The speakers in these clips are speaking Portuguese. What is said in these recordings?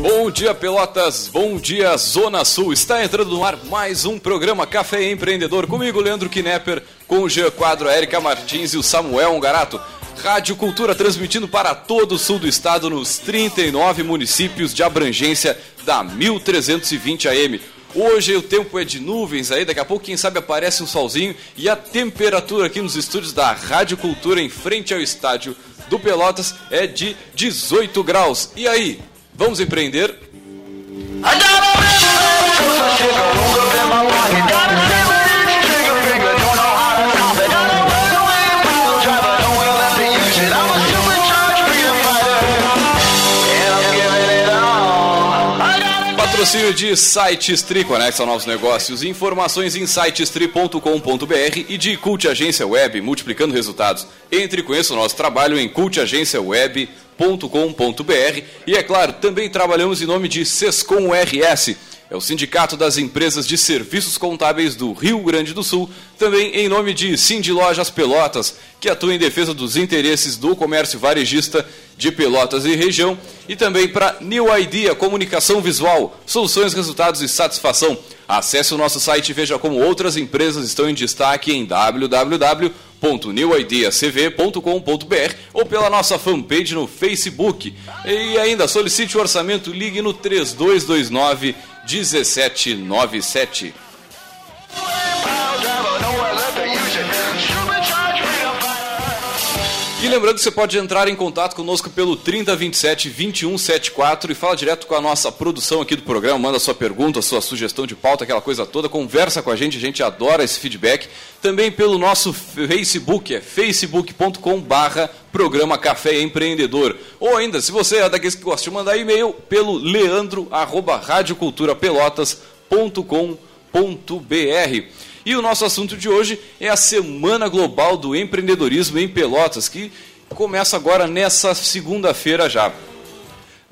Bom dia, Pelotas. Bom dia, Zona Sul. Está entrando no ar mais um programa Café Empreendedor. Comigo, Leandro Knepper, com o Jean Quadro, a Erika Martins e o Samuel Ongarato. Rádio Cultura transmitindo para todo o sul do estado nos 39 municípios de abrangência da 1320 AM. Hoje o tempo é de nuvens aí, daqui a pouco quem sabe aparece um solzinho e a temperatura aqui nos estúdios da Rádio Cultura em frente ao estádio do Pelotas é de 18 graus. E aí, vamos empreender? Patrocínio de Site Stri Conecta Novos Negócios. Informações em sitestri.com.br e de Cult Agência Web, multiplicando resultados. Entre e conheça o nosso trabalho em cultagenciaweb.com.br e, é claro, também trabalhamos em nome de Sescom RS. É o Sindicato das Empresas de Serviços Contábeis do Rio Grande do Sul, também em nome de Cindy Lojas Pelotas, que atua em defesa dos interesses do comércio varejista de Pelotas e região, e também para New Idea Comunicação Visual, soluções, resultados e satisfação. Acesse o nosso site e veja como outras empresas estão em destaque em www.newideacv.com.br ou pela nossa fanpage no Facebook. E ainda solicite o orçamento, ligue no 3229 1797. E lembrando que você pode entrar em contato conosco pelo 3027 2174 e fala direto com a nossa produção aqui do programa, manda sua pergunta, sua sugestão de pauta, aquela coisa toda, conversa com a gente, a gente adora esse feedback. Também pelo nosso Facebook, é facebook.com barra programa Café Empreendedor. Ou ainda, se você é daqueles que gosta de mandar e-mail, pelo leandro arroba radioculturapelotas.com.br. E o nosso assunto de hoje é a Semana Global do Empreendedorismo em Pelotas, que começa agora nessa segunda-feira já.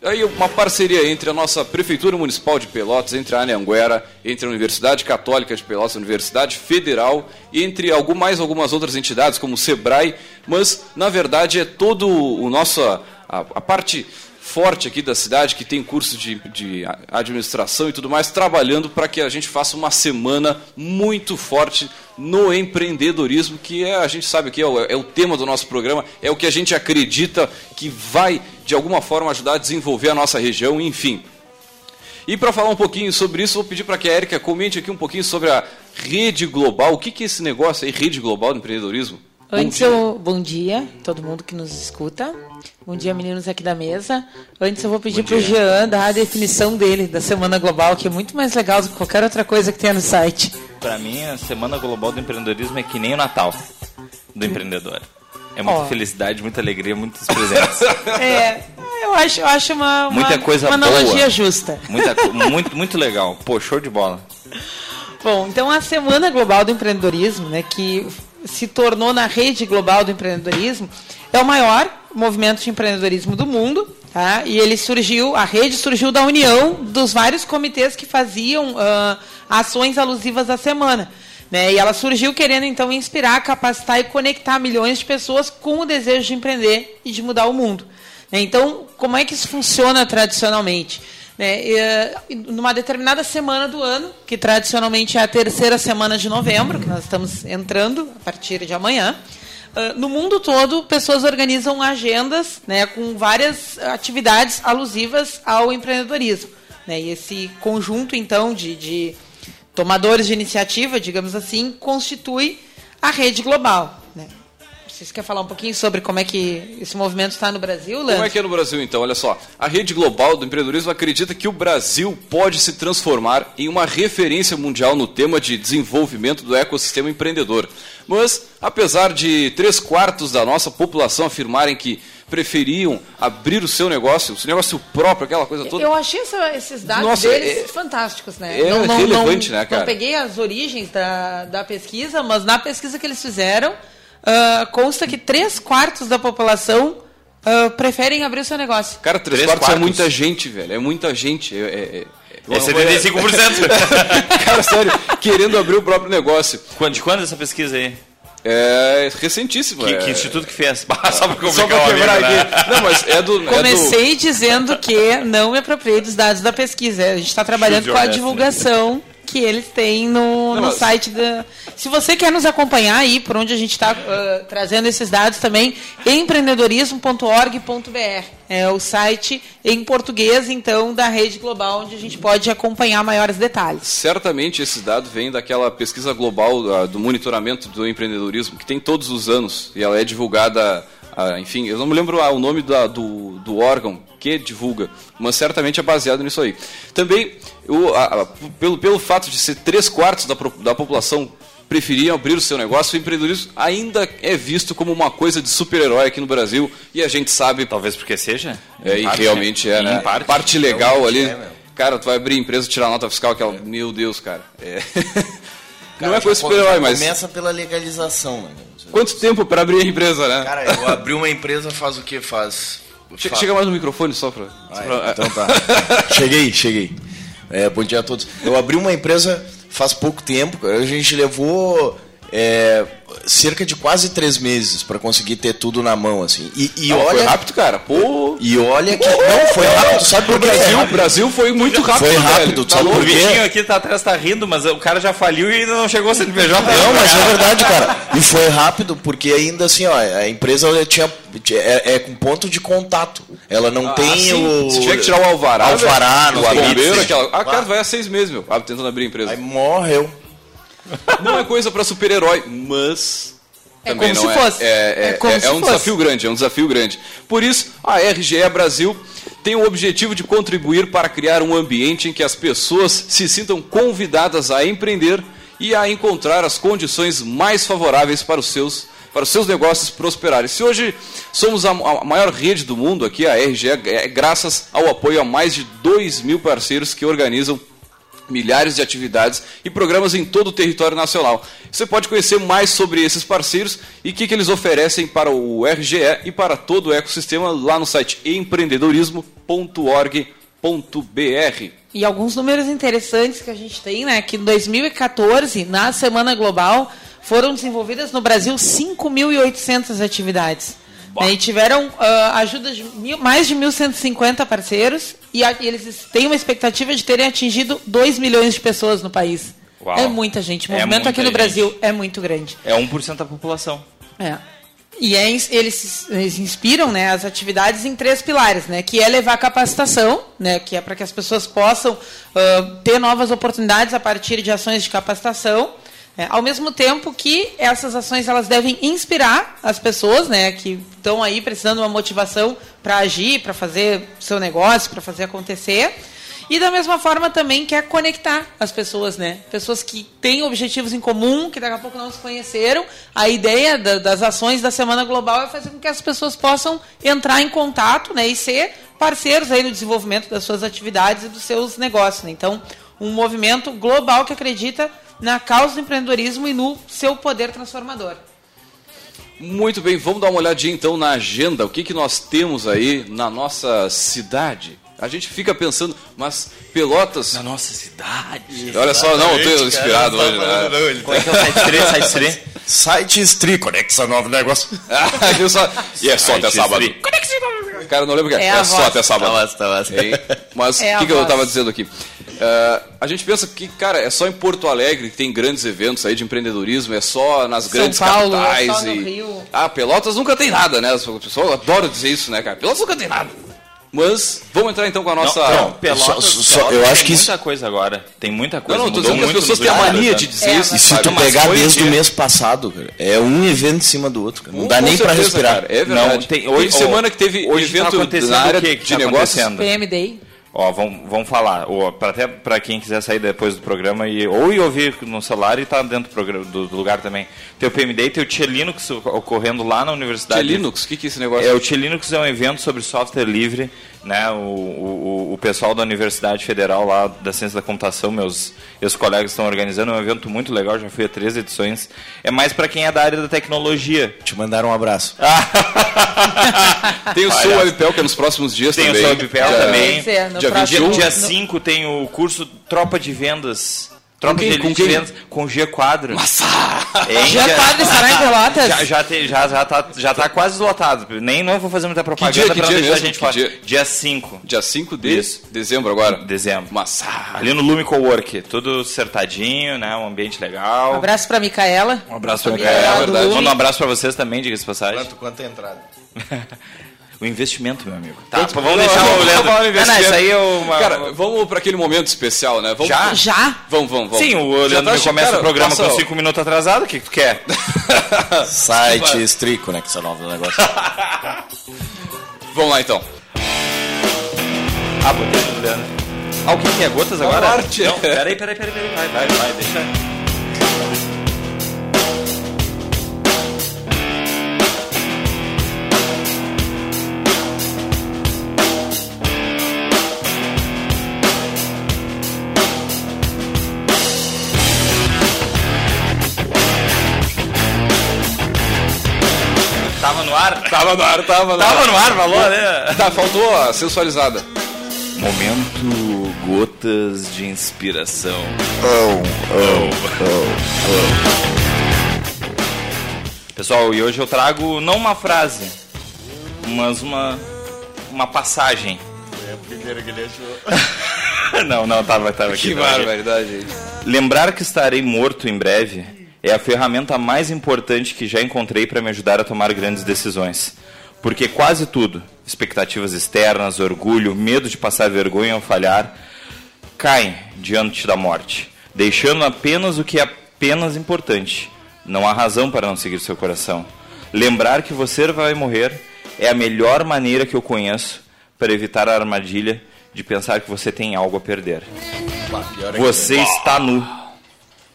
Aí uma parceria entre a nossa Prefeitura Municipal de Pelotas, entre a Anhanguera, entre a Universidade Católica de Pelotas, a Universidade Federal, entre mais algumas outras entidades como o SEBRAE, mas na verdade é todo o nosso a, a parte forte aqui da cidade, que tem curso de, de administração e tudo mais, trabalhando para que a gente faça uma semana muito forte no empreendedorismo, que é, a gente sabe que é o, é o tema do nosso programa, é o que a gente acredita que vai, de alguma forma, ajudar a desenvolver a nossa região, enfim. E para falar um pouquinho sobre isso, vou pedir para que a Erika comente aqui um pouquinho sobre a rede global. O que, que é esse negócio aí, rede global do empreendedorismo? Antes bom dia. eu, bom dia, todo mundo que nos escuta. Bom dia, meninos aqui da mesa. Antes eu vou pedir para o Jean dar a definição dele da Semana Global, que é muito mais legal do que qualquer outra coisa que tenha no site. Para mim, a Semana Global do Empreendedorismo é que nem o Natal do empreendedor. É muita oh. felicidade, muita alegria, muitos presentes. é, eu acho, eu acho uma, muita uma, coisa uma analogia boa. justa. Muita, muito, muito legal. Pô, show de bola. Bom, então a Semana Global do Empreendedorismo, né, que se tornou na rede global do empreendedorismo, é o maior movimento de empreendedorismo do mundo. Tá? E ele surgiu, a rede surgiu da união dos vários comitês que faziam uh, ações alusivas à semana. Né? E ela surgiu querendo então inspirar, capacitar e conectar milhões de pessoas com o desejo de empreender e de mudar o mundo. Né? Então, como é que isso funciona tradicionalmente? Né? E, numa determinada semana do ano, que tradicionalmente é a terceira semana de novembro, que nós estamos entrando a partir de amanhã, uh, no mundo todo, pessoas organizam agendas né, com várias atividades alusivas ao empreendedorismo. Né? E esse conjunto, então, de, de tomadores de iniciativa, digamos assim, constitui a rede global. Né? Vocês querem falar um pouquinho sobre como é que esse movimento está no Brasil, Leandro? Como é que é no Brasil, então? Olha só. A rede global do empreendedorismo acredita que o Brasil pode se transformar em uma referência mundial no tema de desenvolvimento do ecossistema empreendedor. Mas, apesar de três quartos da nossa população afirmarem que preferiam abrir o seu negócio, o seu negócio próprio, aquela coisa toda. Eu achei essa, esses dados Nossa, deles é, fantásticos, né? É não, não, relevante, não, né, cara? Não peguei as origens da, da pesquisa, mas na pesquisa que eles fizeram, uh, consta que três quartos da população uh, preferem abrir o seu negócio. Cara, três, três quartos, quartos, é muita gente, velho. É muita gente. É, é, é... É 75%. Cara, sério, querendo abrir o próprio negócio. Quando, de quando essa pesquisa aí? É recentíssimo. Que, é... que instituto que fez? Só pra, Só pra quebrar aqui. Não, mas é do. é do- Comecei dizendo que não me apropriei dos dados da pesquisa. A gente está trabalhando com a divulgação que eles têm no, Não, no site da. Se você quer nos acompanhar aí, por onde a gente está trazendo esses dados também, empreendedorismo.org.br. É o site em português, então, da rede global, onde a gente pode acompanhar maiores detalhes. Certamente esses dados vêm daquela pesquisa global ah, do monitoramento do empreendedorismo que tem todos os anos e ela é divulgada, ah, enfim, eu não me lembro ah, o nome da- do, do órgão que divulga, mas certamente é baseado nisso aí. Também, o- a- a- pelo, pelo fato de ser três quartos da, da população preferiam abrir o seu negócio, o empreendedorismo ainda é visto como uma coisa de super-herói aqui no Brasil e a gente sabe Talvez porque seja. é, e parte, realmente é, Em né? parte. legal realmente ali. é, cara, tu vai abrir empresa, tirar nota fiscal, aquela. Meu Deus, cara. É. Cara, Não é coisa co- super-herói, mas. Começa pela legalização, né? Quanto tempo pra abrir a empresa, né? Cara, eu abri uma empresa faz o que? Faz. Che- fa- Chega mais no microfone só pra. só pra- é, então tá. cheguei, cheguei. É, bom dia a todos. Eu abri uma empresa faz pouco tempo, a gente levou é, cerca de quase três meses para conseguir ter tudo na mão, assim. E, e Não, olha. Foi rápido, cara. Pô. E olha que. Não, foi rápido, sabe por O é Brasil, o? Brasil foi muito rápido, Foi rápido, velho. sabe O por quê? bichinho aqui tá atrás tá rindo, mas o cara já faliu e ainda não chegou a CNPJ. Não, mas é verdade, cara. E foi rápido, porque ainda assim, ó, a empresa tinha, é, é com ponto de contato. Ela não Ah, tem sim. o. Se tiver que tirar o alvará. Alvará, velho, não o tem bombeiro, aquela. Ah, cara, vai há seis meses, meu. Ah, tentando abrir a empresa. Aí morreu. Não é coisa pra super-herói, mas. É também como não se é. fosse. É, é, É como é- se é um fosse. desafio grande, é um desafio grande. Por isso, a RGE Brasil tem o objetivo de contribuir para criar um ambiente em que as pessoas se sintam convidadas a empreender e a encontrar as condições mais favoráveis para os seus para os seus negócios prosperarem. Se hoje somos a, a maior rede do mundo aqui, a RGE, é graças ao apoio a mais de 2 mil parceiros que organizam milhares de atividades e programas em todo o território nacional. Você pode conhecer mais sobre esses parceiros e o que, que eles oferecem para o RGE e para todo o ecossistema lá no site empreendedorismo.org.br. E alguns números interessantes que a gente tem, né? Que em 2014, na Semana Global, foram desenvolvidas no Brasil 5.800 atividades. E tiveram ah, ajuda de mil- mais de 1.150 parceiros e, a- e eles têm uma expectativa de terem atingido 2 milhões de pessoas no país. Uau. É muita gente. O É movimento aqui muita no gente. Brasil é muito grande. É 1% da população. É. E é eles, eles inspiram né, as atividades em três pilares, né? Que é levar capacitação, né? Que é para que as pessoas possam ah, ter novas oportunidades a partir de ações de capacitação. Né, ao mesmo tempo que essas ações elas devem inspirar as pessoas, né? Que estão aí precisando de uma motivação para agir, para fazer seu negócio, para fazer acontecer. E da mesma forma também quer conectar as pessoas, né? Pessoas que têm objetivos em comum, que daqui a pouco não se conheceram. A ideia da- das ações da Semana Global é fazer com que as pessoas possam entrar em contato, né? E ser parceiros aí no desenvolvimento das suas atividades e dos seus negócios. Né? Então, um movimento global que acredita na causa do empreendedorismo e no seu poder transformador. Muito bem, vamos dar uma olhadinha então na agenda, o que, que nós temos aí na nossa cidade. A gente fica pensando, mas Pelotas. Na nossa cidade. Olha só, não, eu tô inspirado cara, hoje. tá né? falando, não, ele Qual é que é o site 3? Site 3? Site Stri, conecta novo negócio. Ah, viu só? E é só até sábado. estri- Cara, não lembro o que é. É É, só até sábado. Tá massa, tá massa. Mas o É que, que eu estava dizendo aqui? Ah, a gente pensa que, cara, é só em Porto Alegre que tem grandes eventos aí de empreendedorismo, é só nas São grandes Paulo, é capitais. só no e... Rio. Ah, Pelotas nunca tem nada, né? As pessoas adoram dizer isso, né, cara? Pelotas nunca tem nada. Mas vamos entrar então com a nossa. Não, Não, não, Pelotas, só- só- Pelotas eu tem acho que isso- muita coisa agora. Tem muita coisa. não, tô mudou dizendo que as pessoas têm a mania anos, de né? dizer É, isso. E se sabe? tu pegar desde o mês passado, cara, é um evento em cima do outro. Cara. Não Com dá nem pra certeza, respirar. cara, é verdade. Não, tem, Teve hoje, semana que teve hoje tá evento acontecendo na área o que que de tá negócios. acontecendo? Ó, vamos, vamos falar. Pra, até para quem quiser sair depois do programa e ou ir ouvir no celular e tá dentro do, programa, do, do lugar também. Tem o PMD, tem o Tia Linux ocorrendo lá na universidade. Tia Linux, o que, que é esse negócio? É, o Tia Linux é um evento sobre software livre, né? O, o, o pessoal da Universidade Federal lá da Ciência da Computação, meus, meus colegas estão organizando, é um evento muito legal, já fui a três edições. É mais para quem é da área da tecnologia. Te mandaram um abraço. Tem o Olha. Soul Webpel, que é nos próximos dias Tem o também. Soul Webpel Já- também. Vai ser dia próximo- Dia, 21. dia no- 5 tem o curso Tropa de Vendas. Quem? de Com diferença com G Quadro. Massa! Hein, Já quadro estará em Pelotas? Já, já, te- já, já, tá, já tá quase lotado. Nem não vou fazer muita propaganda dia, que pra não dia deixar a gente Que fora. dia? Dia 5, Dia 5 de Isso. dezembro agora. dezembro. Massa! Ali no Lume Cowork, tudo acertadinho, né? Um ambiente legal. Um abraço pra Micaela. Um abraço pra Micaela. Manda um abraço pra vocês também, diga-se de passagem. Quanto, quanto é a entrada? O investimento, meu amigo. Tá, Quanto- vamos Não, deixar vamos o Leandro. Ah, não, investimento. isso aí é uma... Cara, vamos para aquele momento especial, né? Vamos... Já? Já? Vamos, vamos, vamos. Sim, o Já Leandro tá me começa cara, o programa passa- com 5 minutos atrasado. O que, que tu quer? Site Street Conexão Nova do negócio. Vamos lá então. Ah, botei no Leandro. Ah, o que, que é? Gotas agora? Não, peraí, peraí, peraí, peraí. Vai, vai, vai, deixa. Ar? Tava no ar, tava no Tava ar. no ar, falou, né? Tá, faltou a sensualizada. Momento gotas de inspiração. Pessoal, e hoje eu trago não uma frase, mas uma uma passagem. não, não, tava, tava aqui. Que tava aqui. barbaridade. Lembrar que estarei morto em breve é a ferramenta mais importante que já encontrei para me ajudar a tomar grandes decisões. Porque quase tudo, expectativas externas, orgulho, medo de passar vergonha ou falhar, caem diante da morte, deixando apenas o que é apenas importante. Não há razão para não seguir seu coração. Lembrar que você vai morrer é a melhor maneira que eu conheço para evitar a armadilha de pensar que você tem algo a perder. É Você está nu.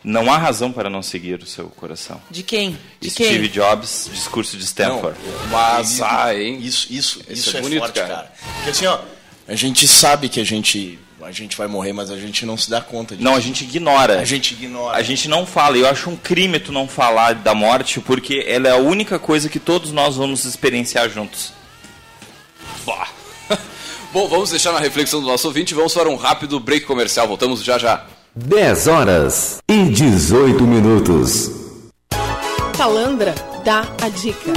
Não há razão para não seguir o seu coração. De quem? De Steve quem? Jobs, discurso de Stanford. Mas, ah, hein? Isso, isso, Esse isso é é, bonito, forte, cara. cara. Porque assim, ó, a gente sabe que a gente, a gente vai morrer, mas a gente não se dá conta disso. Não, a gente ignora. A gente ignora. A gente não fala. Eu acho um crime tu não falar da morte, porque ela é a única coisa que todos nós vamos experienciar juntos. Bah. Bom, vamos deixar na reflexão do nosso ouvinte. Vamos para um rápido break comercial. Voltamos já já. 10 horas e 18 minutos. Calandra dá a dica.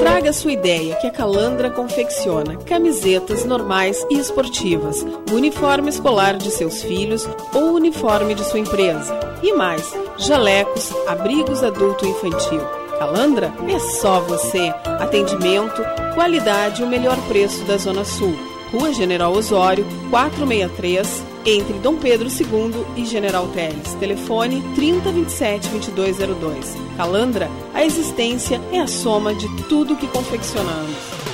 Traga sua ideia que a Calandra confecciona camisetas normais e esportivas, uniforme escolar de seus filhos ou uniforme de sua empresa. E mais, jalecos, abrigos adulto e infantil. Calandra é só você. Atendimento, qualidade e o melhor preço da Zona Sul. Rua General Osório, 463, entre Dom Pedro II e General Teles. Telefone 3027-2202. Calandra, a existência é a soma de tudo que confeccionamos.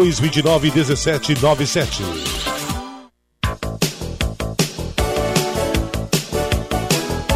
29 17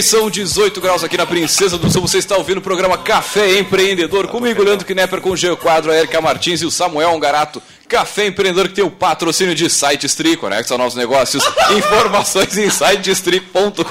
Bem, são 18 graus aqui na Princesa do Sul. Você está ouvindo o programa Café Empreendedor. Comigo, Leandro Knepper, com o Geo Quadro, a Erika Martins e o Samuel Ongarato. Café Empreendedor que tem o patrocínio de Sites Tri, conecta novos negócios. Informações em sitestri.com.br.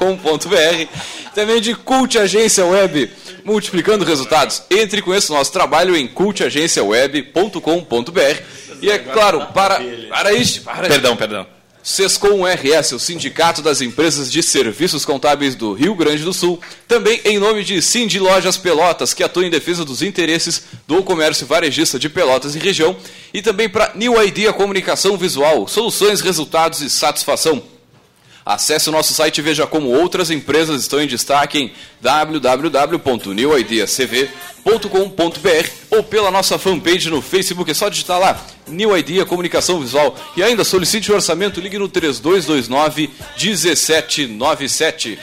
Também de Cult Agência Web, multiplicando resultados. Entre e conheça o nosso trabalho em cultagenciaweb.com.br. E é claro, para. Para isso. Para Perdão, perdão. Sescom RS, o Sindicato das Empresas de Serviços Contábeis do Rio Grande do Sul, também em nome de Cindy Lojas Pelotas, que atua em defesa dos interesses do comércio varejista de Pelotas e região, e também para New Idea Comunicação Visual, soluções, resultados e satisfação. Acesse o nosso site e veja como outras empresas estão em destaque em www.newideacv.com.br ou pela nossa fanpage no Facebook. É só digitar lá, New Idea Comunicação Visual. E ainda solicite o orçamento, ligue no 3229 1797.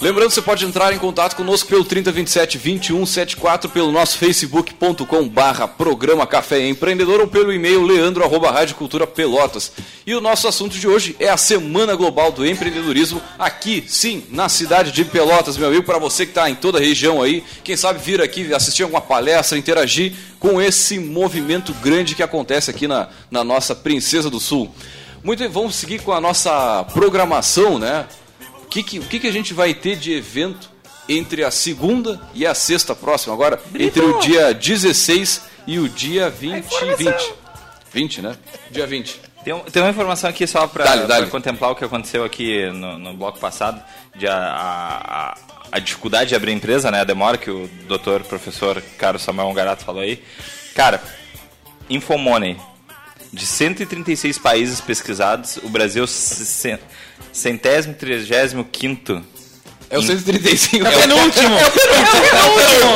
Lembrando, você pode entrar em contato conosco pelo 3027 2174, pelo nosso facebook.com barra programa Café Empreendedor ou pelo e-mail leandro arroba Rádio Cultura Pelotas. E o nosso assunto de hoje é a Semana Global do Empreendedorismo aqui, sim, na cidade de Pelotas, meu amigo, para você que está em toda a região aí, quem sabe vir aqui assistir alguma palestra, interagir com esse movimento grande que acontece aqui na, na nossa Princesa do Sul. Muito bem, vamos seguir com a nossa programação, né? O que, que, o que, que a gente vai ter de evento entre a segunda e a sexta próxima? Agora, entre o dia 16 e o dia 20. 20. 20, né? Dia 20. Tem, um- tem uma informação aqui só para contemplar o que aconteceu aqui no, no bloco passado, de a, a, a- dificuldade de abrir empresa, né? A demora que o doutor, professor Carlos Samuel Ongarato falou aí. Cara, Infomoney, de 136 países pesquisados, o Brasil centésimo, trigésimo quinto. É o 135. É o penúltimo.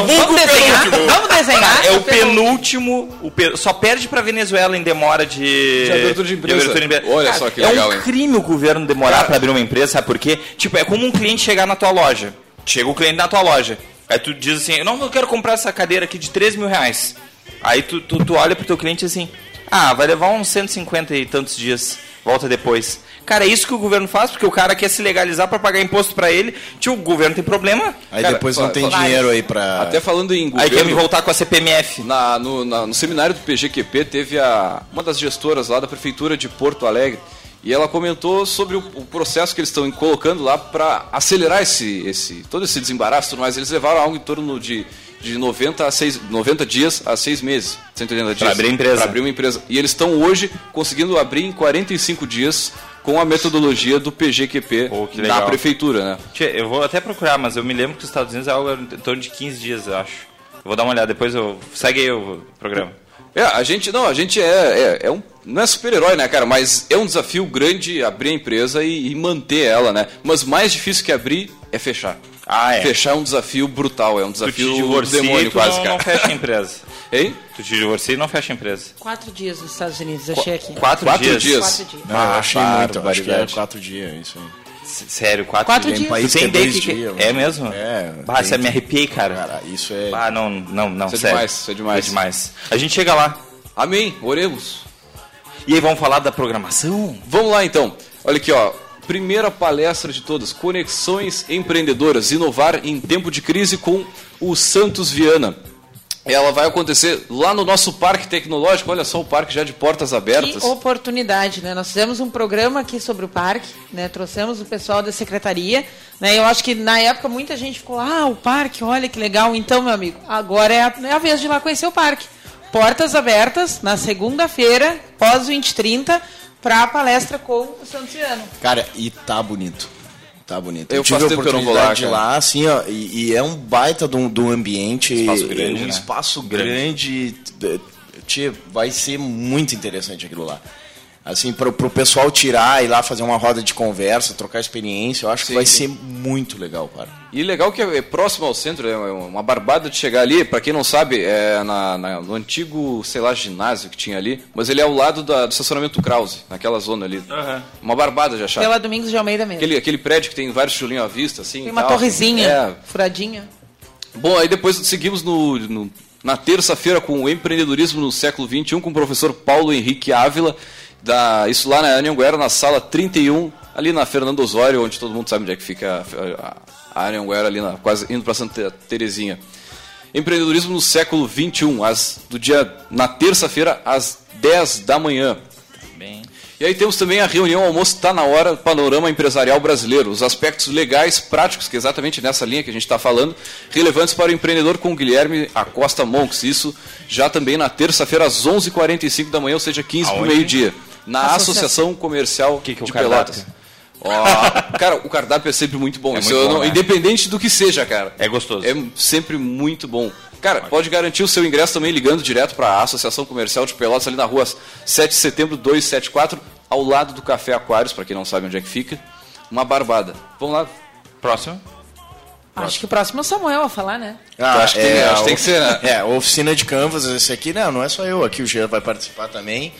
Vamos desenhar? Vamos desenhar? É o penúltimo, o pe- só perde pra Venezuela em demora de, De abertura de empresa. empresa. Olha só que é legal, um hein? crime o governo demorar pra abrir uma empresa, sabe por quê? Tipo, é como um cliente chegar na tua loja. Chega o cliente na tua loja. Aí tu diz assim, não, eu quero comprar essa cadeira aqui de 3 mil reais. Aí tu, tu, tu olha pro teu cliente assim, ah, vai levar uns 150 e tantos dias, volta depois. Cara, é isso que o governo faz, porque o cara quer se legalizar pra pagar imposto pra ele. Tio, o governo tem problema. Aí Cara, depois não tem dinheiro aí pra. Até falando em Aí quer me governo, voltar com a CPMF. na, no, na- no seminário do PGQP teve a, uma das gestoras lá da prefeitura de Porto Alegre e ela comentou sobre o, o processo que eles estão colocando lá para acelerar esse, esse todo esse desembaraço e tudo mais. Eles levaram algo em torno de, de 90, a 6, 90 dias a 6 meses, 180 dias. abrir a empresa. Pra abrir uma empresa. E eles estão hoje conseguindo abrir em 45 dias com a metodologia do PGQP Pô, na prefeitura, né? Tchê, eu vou até procurar, mas eu me lembro que os Estados Unidos é algo em torno de 15 dias, eu acho. Eu vou dar uma olhada, depois eu. Segue aí o programa. É, a gente não, a gente é, é, é um, não é super-herói, né, cara? Mas é um desafio grande abrir a empresa e, e manter ela, né? Mas mais difícil que abrir é fechar. Ah, é. Fechar é um desafio brutal, é um Tu desafio te divorcia demônio tu quase, não, cara. não fecha a empresa. Hein? Tu te divorcia e não fecha a empresa. Quatro dias nos Estados Unidos, achei aqui. Quatro, Quatro dias. dias. Quatro dias. Não, eu achei muito, acho que é quatro dias, isso aí. Sério, quatro, Quatro dias. dias. país tem que é que que- dias, É mesmo? É, Bah, tem você me arrepiei, cara. Cara, isso é. Ah, não, não, não, Isso é sério. demais, isso é demais. É demais. A gente chega lá. Amém, oremos. E aí vamos falar da programação? Vamos lá então. Olha aqui, ó. Primeira palestra de todas, Conexões Empreendedoras, inovar em tempo de crise com o Santos Viana. Ela vai acontecer lá no nosso parque tecnológico, olha só o parque já de portas abertas. Que oportunidade, né? Nós fizemos um programa aqui sobre o parque, né? Trouxemos o pessoal da secretaria, né? Eu acho que na época muita gente ficou, ah, o parque, olha que legal. Então, meu amigo, agora é a, é a vez de ir lá conhecer o parque. Portas abertas na segunda-feira, pós 2030, para a palestra com o Santiano. Cara, e tá bonito. Tá bonito. Eu tive a eu não vou oportunidade lá, de cara. lá, assim, ó, e, e é um baita de de um ambiente. Espaço grande, um né? espaço grande. de- Tia, vai ser muito interessante aquilo lá. Assim, pro, pro pessoal tirar e lá fazer uma roda de conversa, trocar experiência, eu acho Sim, que vai sim. ser muito legal, cara. E legal que é próximo ao centro, é uma barbada de chegar ali. Pra quem não sabe, é na, na- no antigo, sei lá, ginásio que tinha ali. Mas ele é ao lado da- do estacionamento Krause, naquela zona ali. Uma barbada de achar. Pela Domingos de Almeida mesmo. Aquele, aquele prédio que tem vários chulinhos à vista, assim. Tem uma tal. torrezinha É. furadinha. Bom, aí depois seguimos no, no- na terça-feira com o empreendedorismo no século XXI com o professor Paulo Henrique Ávila. Da, isso lá na Anhanguera, na sala 31, ali na Fernando Osório, onde todo mundo sabe onde é que fica a, a, a Anhanguera, ali na, quase indo para Santa Terezinha. Empreendedorismo no século XXI, às, do dia, na terça-feira, às 10 da manhã. Bem. E aí temos também a reunião almoço está na hora, panorama empresarial brasileiro, os aspectos legais, práticos, que é exatamente nessa linha que a gente está falando, relevantes para o empreendedor com Guilherme Acosta Monks. Isso já também na terça-feira às 11h45 da manhã, ou seja, 15 para o meio-dia, na Associação. Associação Comercial Que que é o de cardápio? Ó, cara, o cardápio é sempre muito bom, É muito eu bom, não- né? independente do que seja, cara. É gostoso. É sempre muito bom. Cara, pode garantir o seu ingresso também ligando direto para a Associação Comercial de Pelotas, ali na rua 7 de setembro 274, ao lado do Café Aquários, para quem não sabe onde é que fica. Uma barbada. Vamos lá. Próximo? Acho que o próximo é o Samuel a falar, né? acho que tem- acho que tem que ser, né? É, a oficina de Canvas, esse aqui, não, não é só eu, aqui o Jean vai participar também.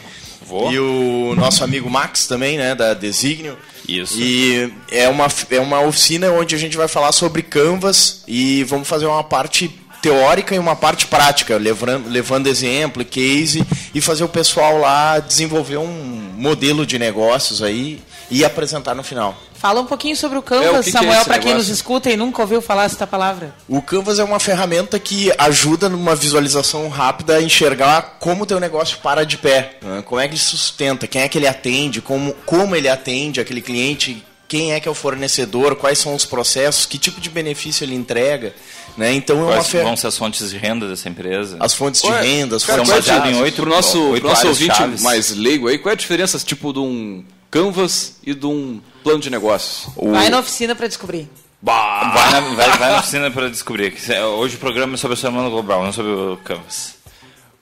Vou. E o nosso amigo Max também, né, da Designio. Isso. E é uma, é uma oficina onde a gente vai falar sobre Canvas e vamos fazer uma parte teórica e uma parte prática, levando, levando exemplo, case e fazer o pessoal lá desenvolver um modelo de negócios aí e apresentar no final. Fala um pouquinho sobre o É, o Canvas, que que é Samuel, para quem nos escuta e nunca ouviu falar essa palavra. O Canvas é uma ferramenta que ajuda numa visualização rápida a enxergar como o teu negócio para de pé, né? como é que ele sustenta, quem é que ele atende, como, como ele atende aquele cliente, quem é que é o fornecedor, quais são os processos, que tipo de benefício ele entrega. Né? Então é uma Quais fer... vão ser as fontes de renda dessa empresa? as fontes de é- renda, as fontes é de a- baseado em oito- pro nosso, oito pro nosso áreas ouvinte chaves. mais leigo aí, qual é a diferença tipo de um Canvas e de um plano de negócios? O- Vai na oficina para descobrir. Vai na, vai, vai na oficina para descobrir. é- Hoje o programa é sobre a semana global, não sobre o Canvas.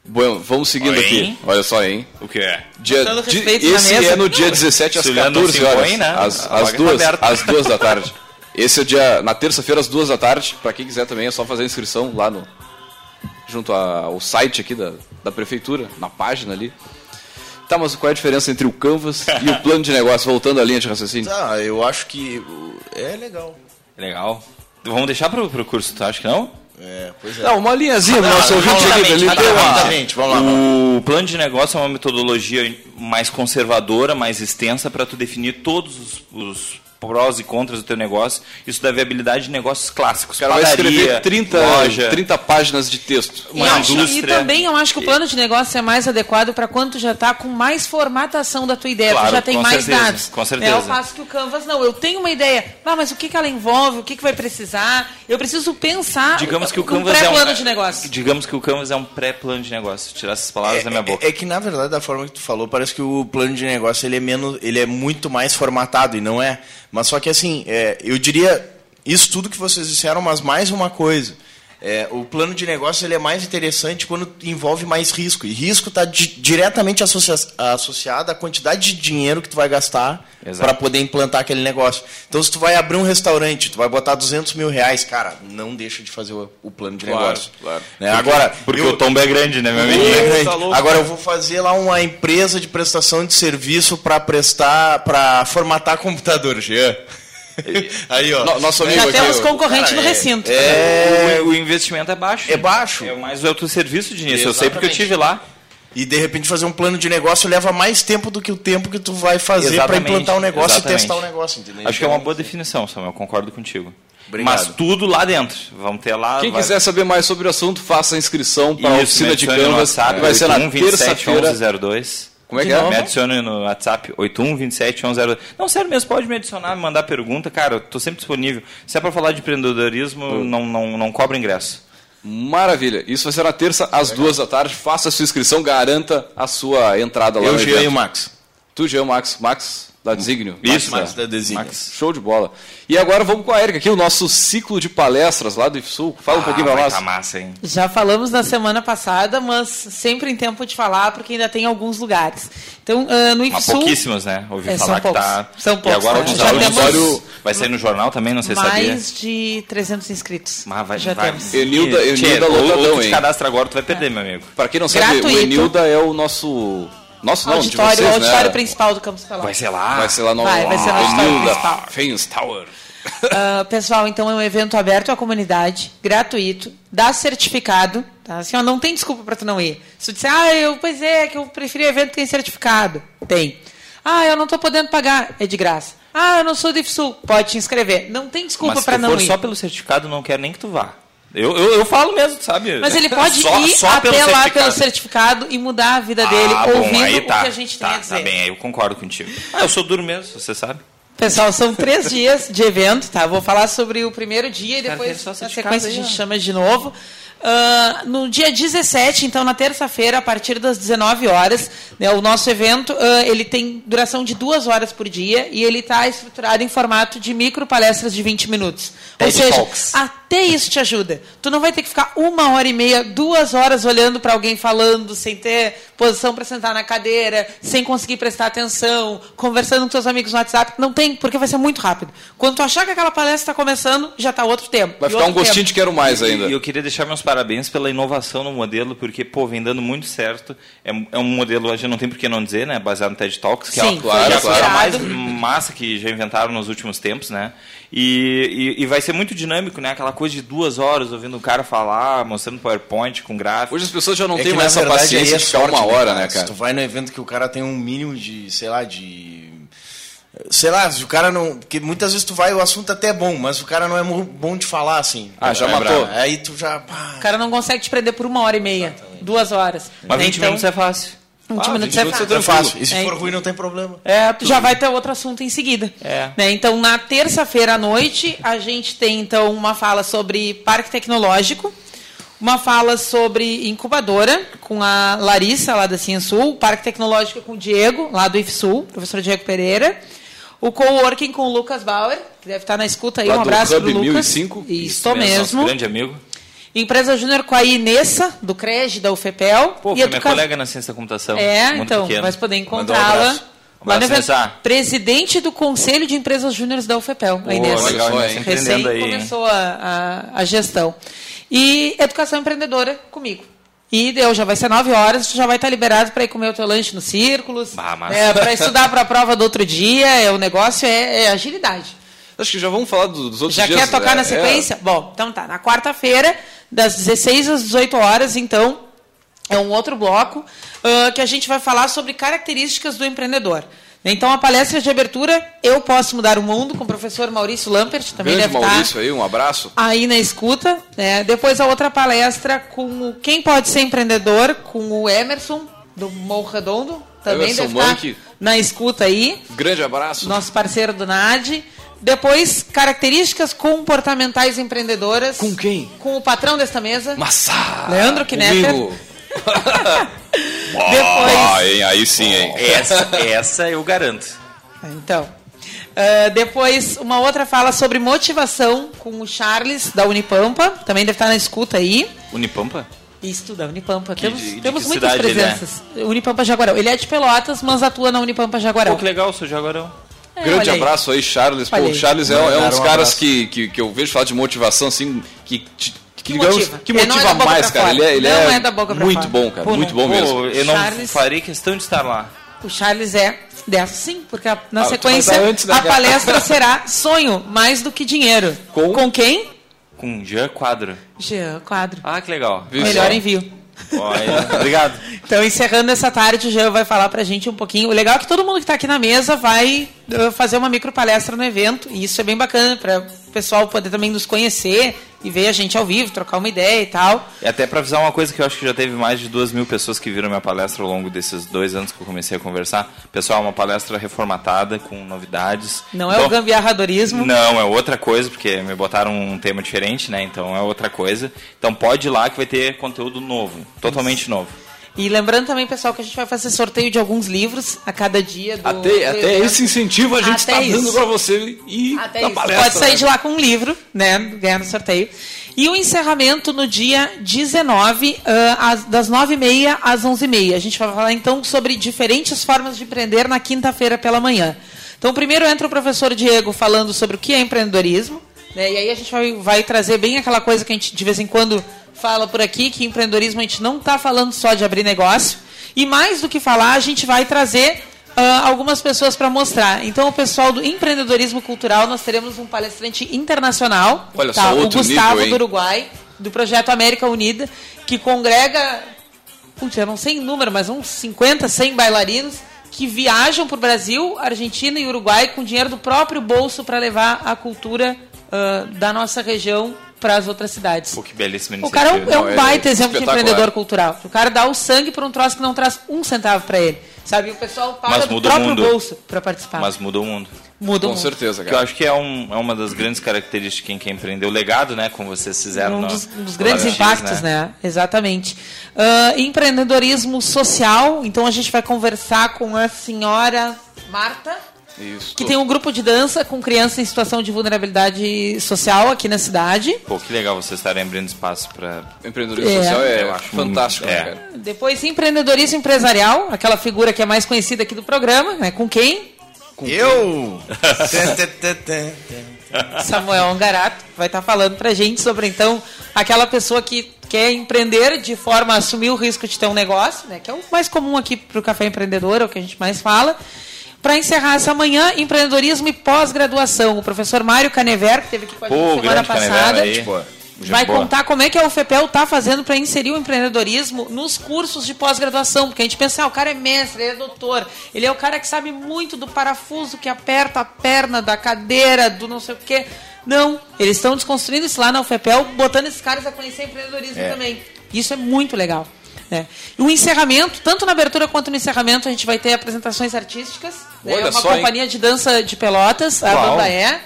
Bom, vamos seguindo Oi. aqui. Olha só, hein? O que é? Dia, di- esse mesa. é no dia 17 às Se olhando 14 assim, horas. põe, né? Às, às tá duas, às duas da tarde. Esse é o dia, na terça-feira, às duas da tarde. Pra quem quiser também, é só fazer a inscrição lá no. junto a- ao site aqui da, da prefeitura, na página ali. Tá, mas qual é a diferença entre o Canvas e o plano de negócio? Voltando à linha de raciocínio. Tá, eu acho que é legal. Legal. Vamos deixar pro, pro curso, tu acha que não? É, pois é. Não, uma linhazinha pro nosso ouvinte aqui. Ele rapidamente, uma... Rapidamente, vamos lá. vamos lá. O plano de negócio é uma metodologia mais conservadora, mais extensa para tu definir todos os, os prós e contras do teu negócio. Isso dá viabilidade de negócios clássicos. O cara vai Padaria, escrever 30, loja. 30 páginas de texto. E, Uma acho- e indústria. também eu acho que o plano de negócio é mais adequado para quando tu já está com mais formatação da tua ideia, Claro, tu já tem com mais certeza, dados. com certeza. É, ao passo que o Canvas não, eu tenho uma ideia, ah, mas o que, que ela envolve, o que, que vai precisar, eu preciso pensar Digamos que o um Canvas é um pré-plano de negócio. Digamos que o Canvas é um pré-plano de negócio. Tirar essas palavras da minha boca. É, é que na verdade, da forma que tu falou, parece que o plano de negócio ele é menos, ele é muito mais formatado e não é. Mas só que assim, é, eu diria isso tudo que vocês disseram, mas mais uma coisa. É, o plano de negócio ele é mais interessante quando envolve mais risco. E risco está diretamente associa associado à quantidade de dinheiro que tu vai gastar para poder implantar aquele negócio. Então, se tu vai abrir um restaurante, tu vai botar 200 mil reais, cara, não deixa de fazer o, o plano de Claro, negócio. claro. Né? Agora, Porque eu- o tombo é grande, né, meu amigo? é grande. tá louco. Agora eu vou fazer lá uma empresa de prestação de serviço para prestar, para formatar computador, Jean. Aí, ó. No- nosso amigo Já aqui. temos o- concorrente cara, no é- recinto. O, o investimento é baixo. É baixo. É mais o autosserviço de início. Eu sei porque eu Exatamente. tive lá. E de repente fazer um plano de negócio leva mais tempo do que o tempo que tu vai fazer para Exatamente, implantar o negócio exatamente. e testar o negócio, entendeu? Acho que é uma boa definição, Samuel. Concordo contigo. Obrigado. Mas tudo lá dentro. Vamos ter lá. Quem vai- quiser saber mais sobre o assunto, faça a inscrição para a oficina de Canvas. Que vai ser na 8127 terça-feira. 1102. Como é que De é? novo? Me adicione no WhatsApp 8127 1102. Não, sério mesmo, pode me adicionar, me mandar pergunta. Cara, eu tô sempre disponível. Se é para falar de empreendedorismo, não, não, não cobra ingresso. Maravilha. Isso vai ser na terça, às duas da tarde. Faça a sua inscrição, garanta a sua entrada lá Eu, Jean e o. Max. Tu, Jean, Max. Max da Desígnio. Isso, Max da Design. Show de bola. E agora vamos com a Erika aqui, o nosso ciclo de palestras lá do IFSUL. Fala um pouquinho ah, pra nós. tá massa, hein? Já falamos na semana passada, mas sempre em tempo de falar, porque ainda tem alguns lugares. Então, ah, no Mas IFSUL, pouquíssimos, né? Ouvi É, são falar que tá. São E poucos, agora né? o Já auditório temos vai sair no jornal também, não sei se sabia. mais de 300 inscritos. Mas vai, Já vai. temos. Enilda- Tchê, Enilda ou lotadão, hein? cadastra agora, tu vai perder, meu amigo. Pra quem não sabe, Gratuito. o Enilda é o nosso... Nosso não, de auditório, vocês, o auditório né? principal do Campus Pelotas. Vai ser lá. Vai ser lá no Vai, vai ser no auditório principal. Fans Tower. Ah, pessoal, então é um evento aberto à comunidade, gratuito, dá certificado, tá? Assim, ó, não tem desculpa para tu não ir. Se tu disser, ah, eu, pois é, que eu preferi evento que tem certificado. Tem. Ah, eu não estou podendo pagar, é de graça. Ah, eu não sou do IFSUL, pode te inscrever. Não tem desculpa Mas se para tu não for ir. só pelo certificado, não quero nem que tu vá. Eu, eu, eu falo mesmo, sabe? Mas ele pode Só- ir só até pelo lá certificado. pelo certificado e mudar a vida dele, Ah, bom, ouvindo aí tá, o que a gente tá, tem a dizer. Tá bem, aí eu concordo contigo. Ah, eu sou duro mesmo, você sabe. Pessoal, são três dias de evento, tá? Vou falar sobre o primeiro dia e depois, na sequência, a gente ó. chama de novo. Ah, no dia 17, então, na terça-feira, a partir das 19 horas, né, o nosso evento ah, ele tem duração de duas horas por dia e ele está estruturado em formato de micro palestras de 20 minutos. Ou TED seja, Talks. até isso te ajuda. Tu não vai ter que ficar uma hora e meia, duas horas olhando para alguém falando, sem ter posição para sentar na cadeira, sem conseguir prestar atenção, conversando com teus amigos no WhatsApp. Não tem, porque vai ser muito rápido. Quando tu achar que aquela palestra está começando, já está outro tempo. Vai ficar um gostinho tempo. de quero mais ainda. E eu queria deixar meus parabéns pela inovação no modelo, porque, pô, vem dando muito certo. É, é um modelo, a gente não tem por que não dizer, né? Baseado no TED Talks, que é Sim, a, claro, que é a coisa claro. mais massa que já inventaram nos últimos tempos, né? E, e, e vai ser muito dinâmico, né? Aquela coisa de duas horas ouvindo o cara falar, mostrando PowerPoint com gráfico. Hoje as pessoas já não É têm mais essa paciência é de ficar uma hora, né, Se cara? tu vai no evento que o cara tem um mínimo de, sei lá, de. Sei lá, se o cara não. Porque muitas vezes tu vai, o assunto até é bom, mas o cara não é bom de falar, assim. Ah, já matou. Aí tu já. pá. O cara não consegue te prender por uma hora e meia, duas horas. Mas 20 Então, minutos é fácil. 20 Ah, minutos 20 é minutos é fácil. É fácil. E se É. for ruim, não tem problema. É, tu já vai ter outro assunto em seguida. É. Né? Então, na terça-feira à noite, a gente tem então uma fala sobre parque tecnológico, uma fala sobre incubadora com a Larissa, lá da Ciensul, parque tecnológico com o Diego, lá do IFSUL, professor Diego Pereira, o coworking com o Lucas Bauer, que deve estar na escuta aí, Lá um abraço Hub pro Lucas. 1005. Isso, Nosso mesmo. grande amigo. Empresa Júnior com a Inessa, do CREG, da UFEPEL. Pô, e foi minha educa- colega na ciência da computação. é, muito então, pequeno. vai poder um encontrá-la. abraço. Um Lá no evento, presidente do Conselho de Empresas Júniores da UFEPEL, a Pô, Inês. legal, empreendendo Recém aí. começou a, a, a gestão. E educação empreendedora comigo. E deu, já vai ser 9 horas, tu já vai estar liberado para ir comer o teu lanche nos círculos, Ah, é, para estudar para a prova do outro dia. É, o negócio é, é agilidade. Acho que já vamos falar do- dos outros Já dias. quer tocar é, na sequência? Bom, então tá. Na quarta-feira, das 16 às 18 horas, então, é um outro bloco ah, que a gente vai falar sobre características do empreendedor. Então, a palestra de abertura, Eu Posso Mudar o Mundo, com o professor Maurício Lampert, também grande deve Maurício estar aí, um abraço. aí na escuta. né? Depois, a outra palestra com o Quem Pode Ser Empreendedor, com o Emerson, do Morro Redondo. Também Emerson deve estar Monkey. na escuta aí Grande abraço. nosso parceiro do NAD. Depois, características comportamentais empreendedoras. Com quem? Com o patrão desta mesa. Massa! Leandro Knepper. Comigo. Depois. Ah, hein, aí sim, hein? Essa, essa eu garanto. Então. ah, depois, uma outra fala sobre motivação com o Charles, da Unipampa. Também deve estar na escuta aí. Unipampa? Isso, da Unipampa. Que- temos de- de temos muitas cidade ele é? presenças. Unipampa Jaguarão. Ele é de Pelotas, mas atua na Unipampa Jaguarão. Pô, que legal, sou Jaguarão. É, Grande abraço aí, Charles. Pô, o. Charles é, é um dos um caras que, que, que eu vejo falar de motivação, assim, que, que, que, digamos, motiva. que é motiva boca mais, cara. fora. Ele é, ele Não é é da boca pra muito fora. bom, cara. Pô, muito bom mesmo. Pô, eu não Charles- farei questão de estar lá. O Charles é Dessa sim, porque a- na Ah, sequência antes, né, a cara? palestra será Sonho mais do que dinheiro. Com? Com quem? Com Jean Quadro. Jean Quadro. Ah, que legal. Viu Melhor envio. Olha, obrigado. Então, encerrando essa tarde, o Jean vai falar pra gente um pouquinho. O legal é que todo mundo que está aqui na mesa vai eh, fazer uma micro palestra no evento, e isso é bem bacana para o pessoal poder também nos conhecer e ver a gente ao vivo, trocar uma ideia e tal. E até para avisar uma coisa que eu acho que já teve mais de duas mil pessoas que viram minha palestra ao longo desses dois anos que eu comecei a conversar. Pessoal, é uma palestra reformatada, com novidades. Não é Então- o gambiarradorismo. Não, é outra coisa, porque me botaram um tema diferente, né? Então é outra coisa. Então pode ir lá que vai ter conteúdo novo, totalmente novo. E lembrando também, pessoal, que a gente vai fazer sorteio de alguns livros a cada dia do Até, do até esse incentivo a gente está dando para você ir Até na isso. palestra. Pode sair né? de lá com um livro, né? Ganhar no sorteio. E o encerramento no dia 19, ah, às- das 9h30 às 11h30. A gente vai falar então sobre diferentes formas de empreender na quinta-feira pela manhã. Então, primeiro entra o professor Diego falando sobre o que é empreendedorismo. Né? E aí a gente vai, vai trazer bem aquela coisa que a gente de vez em quando fala por aqui, que empreendedorismo a gente não está falando só de abrir negócio. E mais do que falar, a gente vai trazer ah, algumas pessoas para mostrar. Então, o pessoal do empreendedorismo cultural, nós teremos um palestrante internacional, Olha tá? só, o Gustavo nível, do Uruguai, do projeto América Unida, que congrega, putz, eu não sei em número, mas uns 50, 100 bailarinos que viajam para o Brasil, Argentina e Uruguai com dinheiro do próprio bolso para levar a cultura ah, da nossa região para as outras cidades. Pô, que belíssima O cara é um, é um Não, é baita exemplo de empreendedor cultural. O cara dá o sangue por um troço que não traz um centavo para ele. Sabe? E o pessoal paga Mas do próprio mundo. bolso para participar. Mas muda o mundo. Muda o Com mundo. certeza, Que eu cara. acho que é, um, é uma das grandes características de quem quer empreender. O legado, né? Como vocês fizeram um no- dos, um dos grandes impactos, né? Exatamente. Ah, empreendedorismo social. Então a gente vai conversar com a senhora Marta, Isso. que tem um grupo de dança com crianças em situação de vulnerabilidade social aqui na cidade. Pô, que legal vocês estarem abrindo espaço para Empreendedorismo É. social é Eu acho fantástico, né, é. Depois empreendedorismo empresarial, aquela figura que é mais conhecida aqui do programa, né? Com quem? Eu? Samuel Angarato vai estar falando pra gente sobre então aquela pessoa que quer empreender de forma a assumir o risco de ter um negócio, né, que é o mais comum aqui para o café empreendedor, é o que a gente mais fala. Para encerrar essa manhã, empreendedorismo e pós-graduação. O professor Mário Canever, que esteve aqui com a gente Pô, semana grande passada, vai boa. contar como é que a UFPEL está fazendo para inserir o empreendedorismo nos cursos de pós-graduação. Porque a gente pensa, ah, o cara é mestre, ele é doutor, ele é o cara que sabe muito do parafuso que aperta a perna da cadeira, do não sei o quê. Não, eles estão desconstruindo isso lá na UFPEL, botando esses caras a conhecer empreendedorismo É. também. Isso é muito legal. E o encerramento, tanto na abertura quanto no encerramento, a gente vai ter apresentações artísticas. né? Olha uma só, hein? companhia de dança de Pelotas, a Uau. banda é.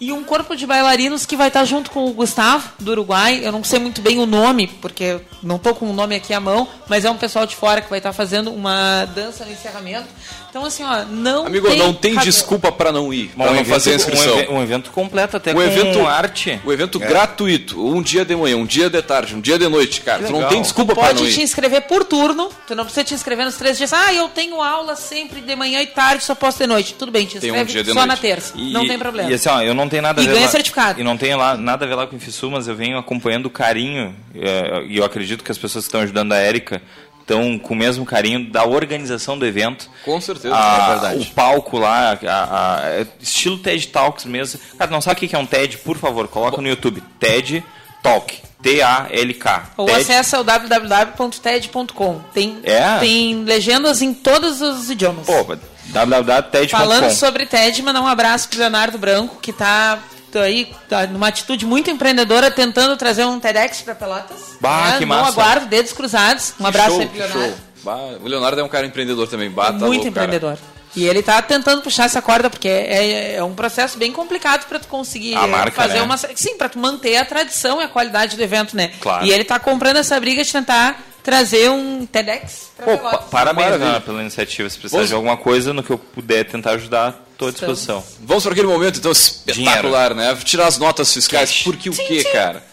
E um corpo de bailarinos que vai estar junto com o Gustavo, do Uruguai. Eu não sei muito bem o nome, porque não estou com o nome aqui à mão, mas é um pessoal de fora que vai estar fazendo uma dança no encerramento. Então, assim, ó, não Amigo, tem não tem cabelo. desculpa para não ir, para um não evento- fazer a inscrição. Um, eve- um evento completo, até O com evento, arte. o evento gratuito, um dia de manhã, um dia de tarde, um dia de noite, cara. Tu não tem desculpa para não pode te ir. inscrever por turno, tu não precisa te inscrever nos três dias. Ah, eu tenho aula sempre de manhã e tarde, só posso de noite. Tudo bem, te Tem um inscreve dia de só noite. na terça. E- não tem problema. E assim, ó, eu não tenho nada a E ver ganha lá- certificado. E não tenho lá, nada a ver lá com o Infisul, mas eu venho acompanhando o carinho, é, e eu acredito que as pessoas que estão ajudando a Érica estão com o mesmo carinho da organização do evento. Com certeza, A- é verdade. O palco lá, a- a- é estilo TED Talks mesmo. Cara, não sabe o que é um TED? Por favor, coloca no YouTube. TED Talk. T-A-L-K. Ou TED. acessa o www.ted.com. Tem, É? tem legendas em todos os idiomas. Pô, www.ted.com. Falando sobre TED, mandar um abraço pro Leonardo Branco, que tá, tá aí tá numa atitude muito empreendedora, tentando trazer um TEDx para Pelotas. Bah, né? que massa. aguardo, dedos cruzados. Um abraço show, aí pro que Leonardo. show. Bah, o Leonardo é um cara empreendedor também. Bah, tá muito louco, cara. empreendedor. E ele tá tentando puxar essa corda, porque é, é um processo bem complicado para tu conseguir marca, fazer né? uma. Sim, para tu manter a tradição e a qualidade do evento, né? Claro. E ele tá comprando essa briga de tentar trazer um TEDx pra Pô, pa- Pelotas. parabéns né, pela iniciativa. Se precisar Vamos- de alguma coisa no que eu puder tentar ajudar, estou à disposição. Vamos para aquele momento, então, espetacular, né? Tirar as notas fiscais. Cash. Porque o quê, cara?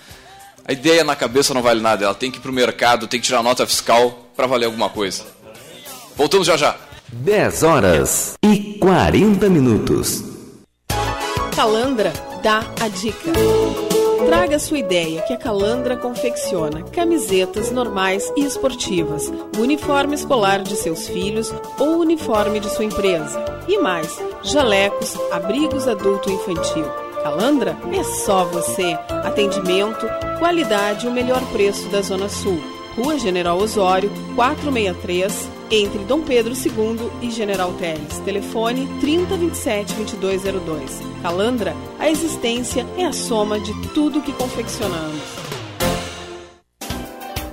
A ideia na cabeça não vale nada. Ela tem que ir pro mercado, tem que tirar a nota fiscal para valer alguma coisa. Voltamos já já. 10 horas e 40 minutos. Calandra dá a dica. Traga sua ideia que a Calandra confecciona camisetas normais e esportivas, o uniforme escolar de seus filhos ou o uniforme de sua empresa. E mais, jalecos, abrigos adulto e infantil. Calandra é só você. Atendimento, qualidade e o melhor preço da Zona Sul. Rua General Osório, 463, entre Dom Pedro II e General Teles. Telefone 3027 2202. Calandra, a existência é a soma de tudo que confeccionamos.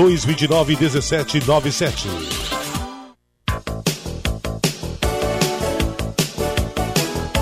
229 1797.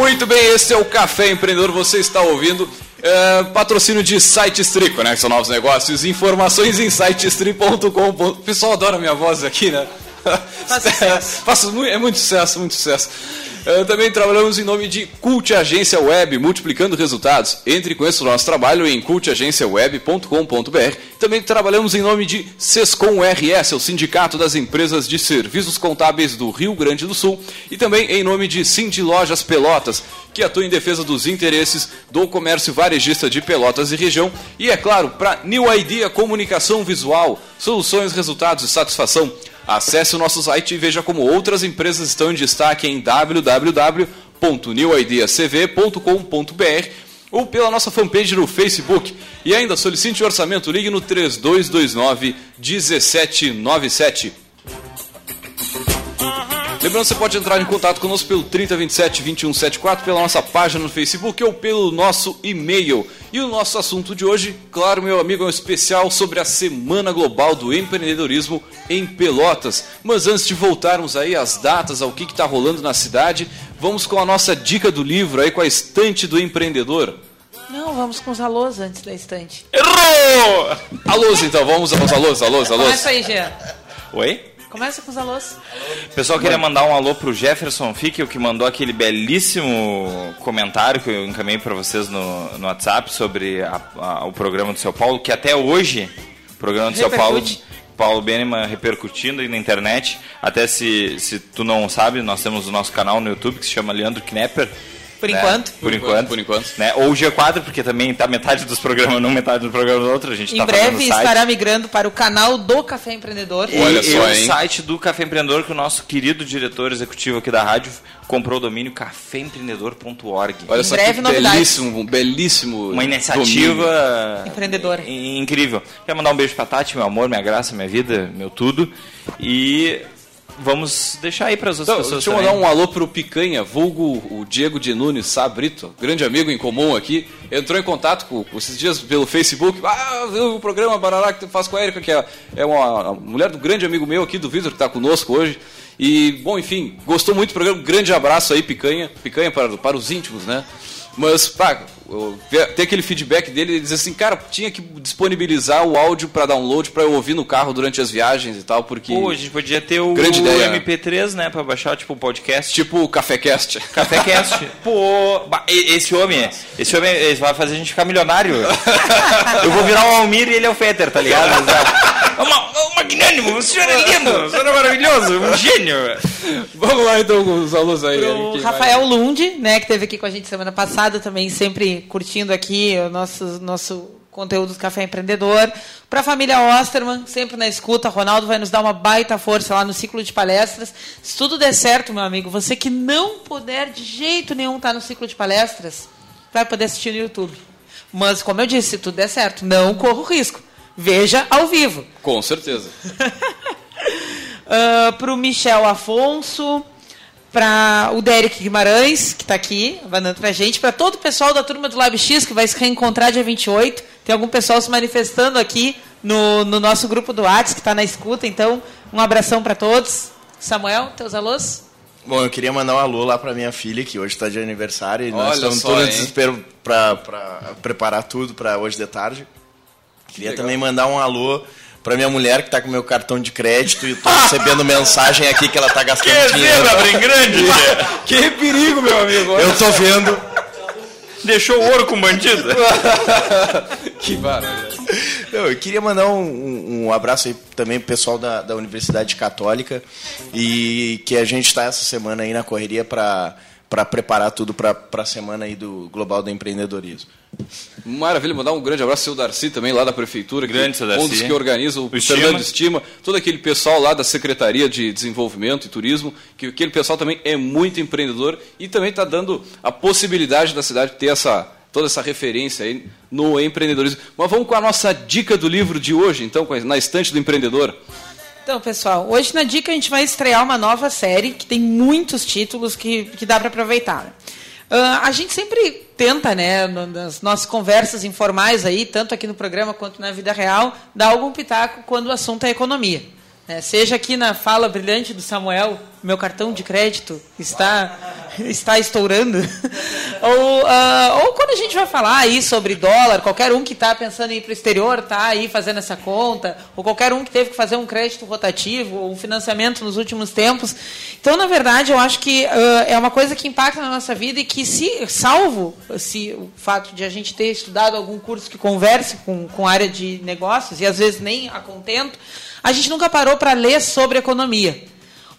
Muito bem, esse é o Café Empreendedor. Você está ouvindo é, patrocínio de Site Strico, né? Que são novos negócios. Informações em sitestri.com. O pessoal adora minha voz aqui, né? Faço muito, é muito sucesso, muito sucesso. É, também trabalhamos em nome de Cult Agência Web, multiplicando resultados. Entre e conheça o nosso trabalho em cultagenciaweb.com.br. Também trabalhamos em nome de Sescom RS, o Sindicato das Empresas de Serviços Contábeis do Rio Grande do Sul. E também em nome de Cindy Lojas Pelotas, que atua em defesa dos interesses do comércio varejista de Pelotas e região. E, é claro, para New Idea Comunicação Visual, soluções, resultados e satisfação. Acesse o nosso site e veja como outras empresas estão em destaque em www.newideacv.com.br ou pela nossa fanpage no Facebook. E ainda solicite o orçamento, ligue no 3229 1797. Lembrando, você pode entrar em contato conosco pelo 3027 2174, pela nossa página no Facebook ou pelo nosso e-mail. E o nosso assunto de hoje, claro, meu amigo, é um especial sobre a Semana Global do Empreendedorismo em Pelotas. Mas antes de voltarmos aí às datas, ao que está rolando na cidade, vamos com a nossa dica do livro aí com a estante do empreendedor. Não, vamos com os alôs antes da estante. Errou! Alôs então, vamos aos alôs, alôs, alôs. Começa aí, Jean. Oi? Começa com os alôs. Pessoal, queria mandar um alô pro Jefferson Fick, que mandou aquele belíssimo comentário que eu encaminhei para vocês no, no WhatsApp sobre a- a- o programa do São Paulo, que até hoje, o programa do São Paulo. Paulo Beneman repercutindo aí na internet. Até se, se tu não sabe, nós temos o nosso canal no YouTube que se chama Leandro Knepper. Por né? enquanto. Por enquanto. Por enquanto. Né? Ou o G4, porque também tá metade dos programas num, metade do programa do outro. A gente Em tá breve estará migrando para o canal do Café Empreendedor. E, Olha e só, o hein? site do Café Empreendedor, que o nosso querido diretor executivo aqui da rádio comprou o domínio caféempreendedor.org. Olha Em só breve, que novidades. belíssimo, um belíssimo Uma domínio. iniciativa Empreendedora. in- incrível. Quero mandar um beijo pra Tati, meu amor, minha graça, minha vida, meu tudo. E vamos deixar aí para as outras Então, pessoas deixa eu também. mandar um alô pro Picanha, vulgo o Diego de Nunes Sabrito, grande amigo em comum aqui. Entrou em contato com, com esses dias pelo Facebook. Ah, viu o programa Barará que tu faz com a Erika, que é, é uma, uma mulher do grande amigo meu aqui, do Vitor, que está conosco hoje. E, bom, enfim, gostou muito do programa. Grande abraço aí, Picanha. Picanha para, para os íntimos, né? Mas, pá, eu ter aquele feedback dele, ele diz assim, cara, tinha que disponibilizar o áudio para download para eu ouvir no carro durante as viagens e tal, porque. Pô, a gente podia ter o, Grande o ideia. MP3, né, pra baixar, tipo, o podcast. Tipo o Cafécast. Cafécast. Pô, e- esse homem, esse homem vai fazer a gente ficar milionário. Eu vou virar o Almir e ele é o Fetter, tá ligado? É uma, é um magnânimo, o senhor é lindo, o senhor é maravilhoso, um gênio. Vamos lá então com os alunos aí. O Quem vai? Rafael Lund, né, que esteve aqui com a gente semana passada, também sempre curtindo aqui o nosso, nosso conteúdo do Café Empreendedor. Para a família Osterman, sempre na escuta, Ronaldo vai nos dar uma baita força lá no ciclo de palestras. Se tudo der certo, meu amigo, você que não puder de jeito nenhum estar no ciclo de palestras, vai poder assistir no YouTube. Mas, como eu disse, se tudo der certo, não corra o risco. Veja ao vivo. Com certeza. para o Michel Afonso, para o Derek Guimarães, que está aqui, mandando para a gente, para todo o pessoal da turma do Lab X, que vai se reencontrar dia 28. Tem algum pessoal se manifestando aqui no, no nosso grupo do Whats, que está na escuta. Então, um abração para todos. Samuel, teus alôs? Bom, eu queria mandar um alô lá pra minha filha, que hoje está de aniversário, e Olha nós estamos todos em desespero para preparar tudo para hoje de tarde. Queria legal. também mandar um alô pra minha mulher, que tá com meu cartão de crédito, e tô recebendo mensagem aqui que ela tá gastando dinheiro. bem grande. Que perigo, meu amigo. Eu tô vendo. Deixou o ouro com bandido. Que barulho. Eu queria mandar um, um- um abraço aí também pro pessoal da, da Universidade Católica e que a gente está essa semana aí na correria para para preparar tudo para a semana aí do Global do Empreendedorismo. Maravilha, mandar um grande abraço ao seu Darcy também, lá da Prefeitura. que- Grande, seu Darcy. Um dos que organiza o, O Fernando Estima. Todo aquele pessoal lá da Secretaria de Desenvolvimento e Turismo, que aquele pessoal também é muito empreendedor e também está dando a possibilidade da cidade ter essa, toda essa referência aí no empreendedorismo. Mas vamos com a nossa dica do livro de hoje, então, na estante do empreendedor. Então, pessoal, hoje na Dica a gente vai estrear uma nova série que tem muitos títulos que, que dá para aproveitar. Ah, a gente sempre tenta, né, nas nossas conversas informais aí, tanto aqui no programa quanto na vida real, dar algum pitaco quando o assunto é economia. né? seja aqui na fala brilhante do Samuel, meu cartão de crédito está, está estourando, ou, ah, ou quando a gente vai falar aí sobre dólar, qualquer um que está pensando em ir para o exterior está aí fazendo essa conta, ou qualquer um que teve que fazer um crédito rotativo, ou um financiamento nos últimos tempos. Então, na verdade, eu acho que ah, é uma coisa que impacta na nossa vida e que, se salvo se, o fato de a gente ter estudado algum curso que converse com, com a área de negócios, e às vezes nem a contento, a gente nunca parou para ler sobre economia.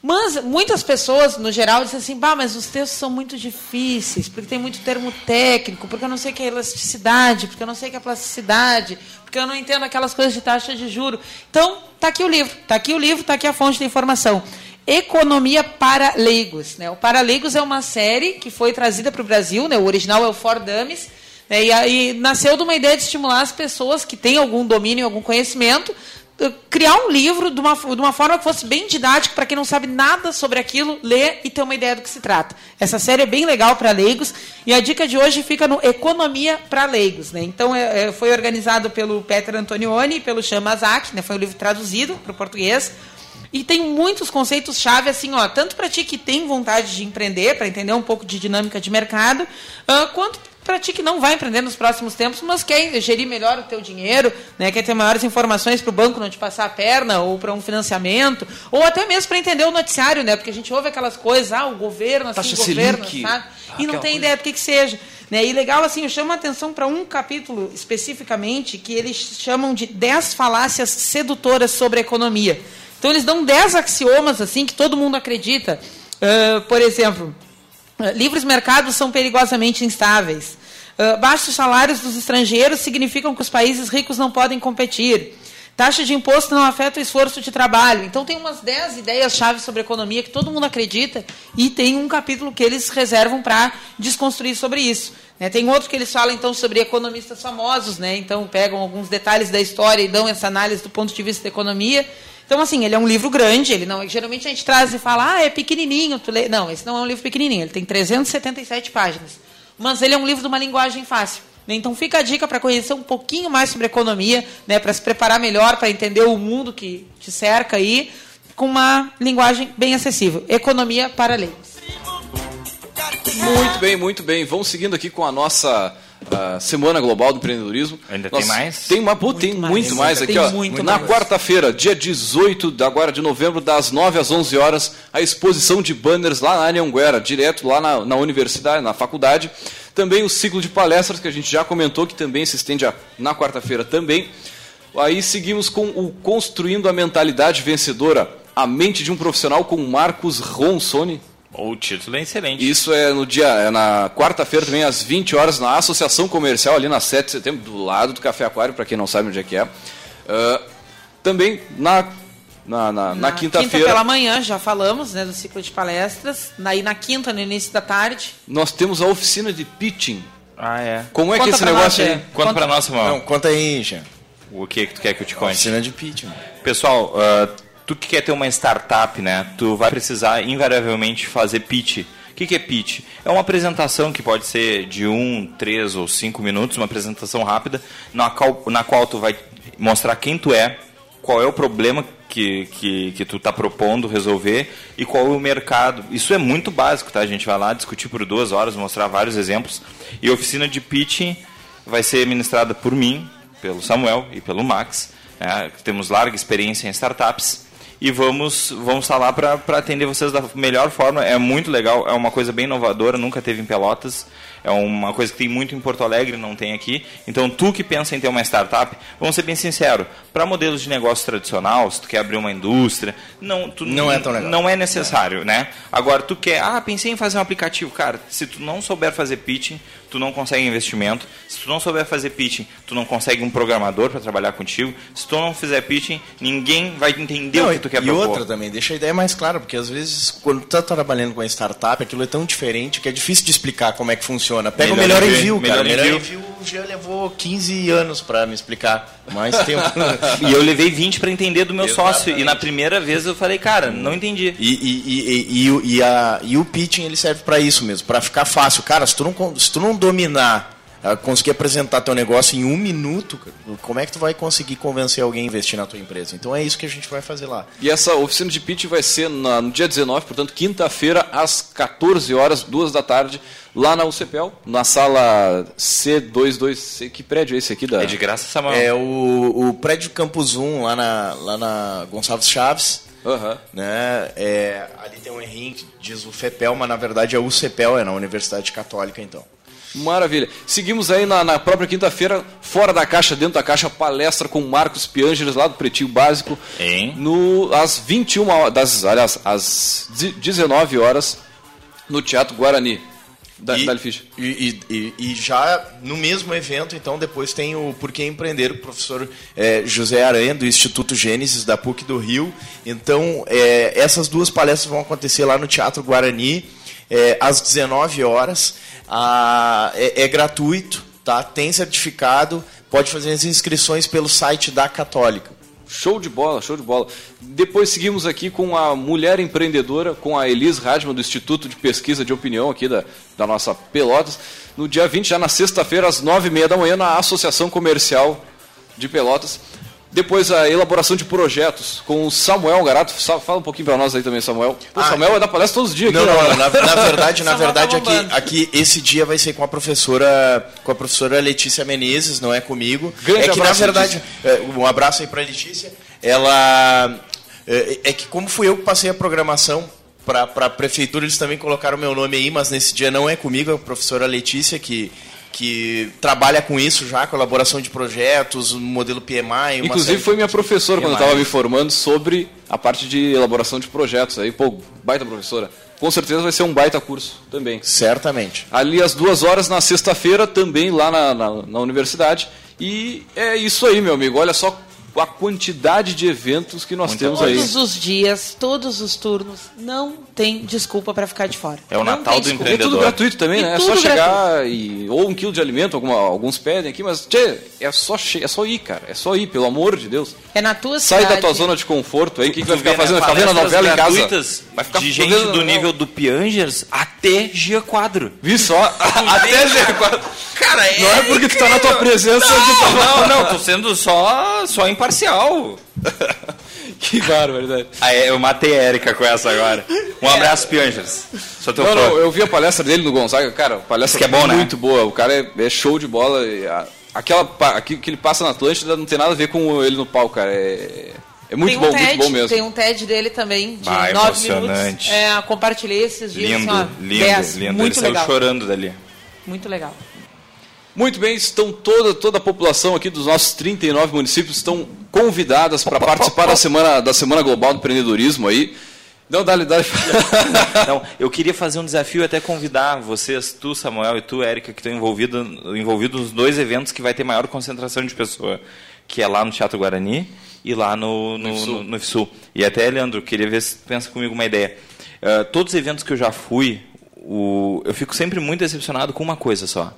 Mas muitas pessoas, no geral, dizem assim, bah, mas os textos são muito difíceis, porque tem muito termo técnico, porque eu não sei o que é elasticidade, porque eu não sei o que é plasticidade, porque eu não entendo aquelas coisas de taxa de juro. Então, tá aqui o livro, tá aqui o livro, tá aqui a fonte de informação. Economia para leigos. Né? O Para Leigos é uma série que foi trazida para o Brasil, né? o original é o For Dummies, né? e aí nasceu de uma ideia de estimular as pessoas que têm algum domínio, algum conhecimento, criar um livro de uma, de uma forma que fosse bem didática para quem não sabe nada sobre aquilo, ler e ter uma ideia do que se trata. Essa série é bem legal para leigos e a dica de hoje fica no Economia para Leigos. Né? Então, é, é, foi organizado pelo Peter Antonioni e pelo Chamazak, né? foi um livro traduzido para o português. E tem muitos conceitos-chave, assim, ó, tanto para ti que tem vontade de empreender, para entender um pouco de dinâmica de mercado, uh, quanto para ti que não vai empreender nos próximos tempos, mas quer gerir melhor o teu dinheiro, né, quer ter maiores informações para o banco não te passar a perna, ou para um financiamento, ou até mesmo para entender o noticiário, né, porque a gente ouve aquelas coisas, ah, o governo, assim, Taxa o governo, sabe? E não aquela tem coisa. ideia do que que seja. Né? E legal, assim, eu chamo a atenção para um capítulo especificamente que eles chamam de 10 falácias sedutoras sobre a economia. Então eles dão 10 axiomas assim que todo mundo acredita. Ah, por exemplo, ah, livres mercados são perigosamente instáveis. Ah, baixos salários dos estrangeiros significam que os países ricos não podem competir. Taxa de imposto não afeta o esforço de trabalho. Então tem umas 10 ideias-chave sobre economia que todo mundo acredita e tem um capítulo que eles reservam para desconstruir sobre isso. né? Tem outro que eles falam então sobre economistas famosos, né? então pegam alguns detalhes da história e dão essa análise do ponto de vista da economia. Então, assim, ele é um livro grande, ele não. Geralmente a gente traz e fala, ah, é pequenininho, tu lê. Não, esse não é um livro pequenininho, ele tem 377 páginas. Mas ele é um livro de uma linguagem fácil. Então fica a dica para conhecer um pouquinho mais sobre economia, né, para se preparar melhor, para entender o mundo que te cerca aí, com uma linguagem bem acessível. Economia para leigos. Muito bem, muito bem. Vamos seguindo aqui com a nossa ah, Semana Global do Empreendedorismo. Ainda tem mais? Tem, uma, pô, tem mais. muito mais aqui. ó. muito Na quarta-feira, dia 18 de agora de novembro, das 9 às 11 horas, a exposição de banners lá na Anhanguera, direto lá na, na universidade, na faculdade. Também o ciclo de palestras que a gente já comentou, que também se estende a- na quarta-feira também. Aí seguimos com o Construindo a Mentalidade Vencedora, a mente de um profissional com Marcos Ronsoni. O título é excelente. Isso é no dia, é na quarta-feira também, às 20 horas, na Associação Comercial, ali na 7 de setembro, do lado do Café Aquário, para quem não sabe onde é que é. Ah, também na, na, na, na Quinta quinta-feira, pela manhã, já falamos né, do ciclo de palestras. Aí na quinta, no início da tarde. nós temos a oficina de pitching. Ah, é. Como é que é Conta esse negócio nós, aí? Conta Conta- pra nós, Samuel. Não, conta aí, Jean. O que que tu quer que eu te conte? Oficina de pitch, mano. Pessoal, ah, tu que quer ter uma startup, né? Tu vai precisar invariavelmente fazer pitch. O que, que é pitch? É uma apresentação que pode ser de um, três ou cinco minutos, uma apresentação rápida, na qual, na qual tu vai mostrar quem tu é, qual é o problema que, que, que tu está propondo resolver e qual é o mercado. Isso é muito básico, tá? A gente vai lá discutir por duas horas, mostrar vários exemplos. E a oficina de pitching vai ser ministrada por mim, pelo Samuel e pelo Max, né, temos larga experiência em startups. E vamos, vamos estar lá para atender vocês da melhor forma. É muito legal, é uma coisa bem inovadora, nunca teve em Pelotas. É uma coisa que tem muito em Porto Alegre, não tem aqui. Então, tu que pensa em ter uma startup, vamos ser bem sinceros, para modelos de negócio tradicional, se tu quer abrir uma indústria, não, tu, Não é tão legal. Não é necessário, né? Agora, tu quer, ah, pensei em fazer um aplicativo. Cara, se tu não souber fazer pitching, tu não consegue investimento. Se tu não souber fazer pitching, tu não consegue um programador para trabalhar contigo. Se tu não fizer pitching, ninguém vai entender Não, o que tu quer e propor. outra também, deixa a ideia mais clara, porque às vezes, quando tu tá trabalhando com a startup, aquilo é tão diferente que é difícil de explicar como é que funciona. Pega Melhor o melhor envio, envio, cara. melhor Melhor envio. Envio já levou 15 anos para me explicar. Mais tempo. E eu levei 20 para entender do meu sócio. E Exatamente. na primeira vez eu falei, cara, não entendi. E, e, e, e, o- e, a, e o pitching ele serve para isso mesmo, para ficar fácil. Cara, se tu não, se tu não dominar, conseguir apresentar teu negócio em um minuto, como é que tu vai conseguir convencer alguém a investir na tua empresa? Então é isso que a gente vai fazer lá. E essa oficina de pitch vai ser na- no dia 19, portanto, quinta-feira, às 14 horas, 2 da tarde, lá na UCPEL, na sala C22. Que prédio é esse aqui? Da... É de graça, Samuel. É o, o prédio Campus 1, lá na, lá na Gonçalves Chaves. Aham. Né? É, ali tem um errinho que diz o FEPEL, mas na verdade é o CEPEL, é na Universidade Católica então. Maravilha. Seguimos aí na, na própria quinta-feira, fora da caixa, dentro da caixa, palestra com Marcos Piangeres, lá do Pretinho Básico. Hein? No, às 21 horas, das, aliás, às 19 horas, no Teatro Guarani. Da, e, e, e- e- já no mesmo evento, então, depois tem o Porquê Empreender, o professor eh, José Aranha, do Instituto Gênesis, da PUC do Rio. Então, eh, essas duas palestras vão acontecer lá no Teatro Guarani, eh, às 19 horas. Ah, é, é gratuito, tá? tem certificado, pode fazer as inscrições pelo site da Católica. Show de bola, show de bola. Depois seguimos aqui com a mulher empreendedora, com a Elis Radman, do Instituto de Pesquisa de Opinião aqui da, da nossa Pelotas. No dia 20, já na sexta-feira, às nove e meia da manhã, na Associação Comercial de Pelotas. Depois a elaboração de projetos com o Samuel Garato. Fala um pouquinho para nós aí também, Samuel. O Ah, Samuel vai dar palestra todos os dias Não, aqui. não, né? na, na verdade, na Só verdade aqui, aqui esse dia vai ser com a professora, com a professora Letícia Menezes, não é comigo. Grande é que abraço, na verdade, é, um abraço aí para Letícia. Ela é, é que como fui eu que passei a programação para a prefeitura, eles também colocaram meu nome aí, mas nesse dia não é comigo, é a professora Letícia que que trabalha com isso já, com elaboração de projetos, modelo PMI. uma Inclusive série foi minha professora quando eu PMI. estava me formando sobre a parte de elaboração de projetos. Aí, pô, baita professora. Com certeza vai ser um baita curso também. Certamente. Ali às duas horas na sexta-feira, também lá na, na, na universidade. E é isso aí, meu amigo. Olha só a quantidade de eventos que nós temos aí. Todos os dias, todos os turnos, não tem desculpa para ficar de fora. É o Não Natal do desculpa. E é tudo empreendedor. gratuito também, E né? É só tudo chegar e. Ou um quilo de alimento, alguma, alguns pedem aqui, mas, tchê, é só, che... é só ir, cara. É só ir, pelo amor de Deus. É na tua Sai cidade. da tua zona de conforto aí, o que, que vai ficar fazendo? Vai ficar vendo a novela em casa? gratuitas Vai ficar de gente do nível do Piangers até Gia Quadro. Vi só, até G4. Cara, é... Não é porque tu tá na tua presença que tu Não, não, tô sendo só, só imparcial. Que barbaridade. Ah, é, eu matei a Erika com essa agora. Um abraço, Piangers. Sou teu Não, não, eu vi a palestra dele no Gonzaga, cara, a palestra que é bom, né? muito boa. O cara é, é show de bola. e a- aquela, aquilo que ele passa na Atlântida não tem nada a ver com ele no palco, cara. É, é muito um bom, TED, muito bom mesmo. Tem um TED dele também, de Ah, nove emocionante. minutos. É, compartilhei esses dias. Lindo, assim, ó, lindo, dez. lindo. Muito Ele saiu legal. chorando dali. Muito legal. Muito bem, estão toda, toda a população aqui dos nossos 39 municípios estão convidadas para participar da semana, da semana Global do Empreendedorismo aí. Não, dá-lhe, dá-lhe. Não, eu queria fazer um desafio e até convidar vocês, tu, Samuel, e tu, Érica, que estão envolvidos envolvidos nos dois eventos que vai ter maior concentração de pessoa, que é lá no Teatro Guarani e lá no, no, IFSU. no, IFSU. E até, Leandro, queria ver se tu pensa comigo uma ideia. Ah, todos os eventos que eu já fui, o- eu fico sempre muito decepcionado com uma coisa só.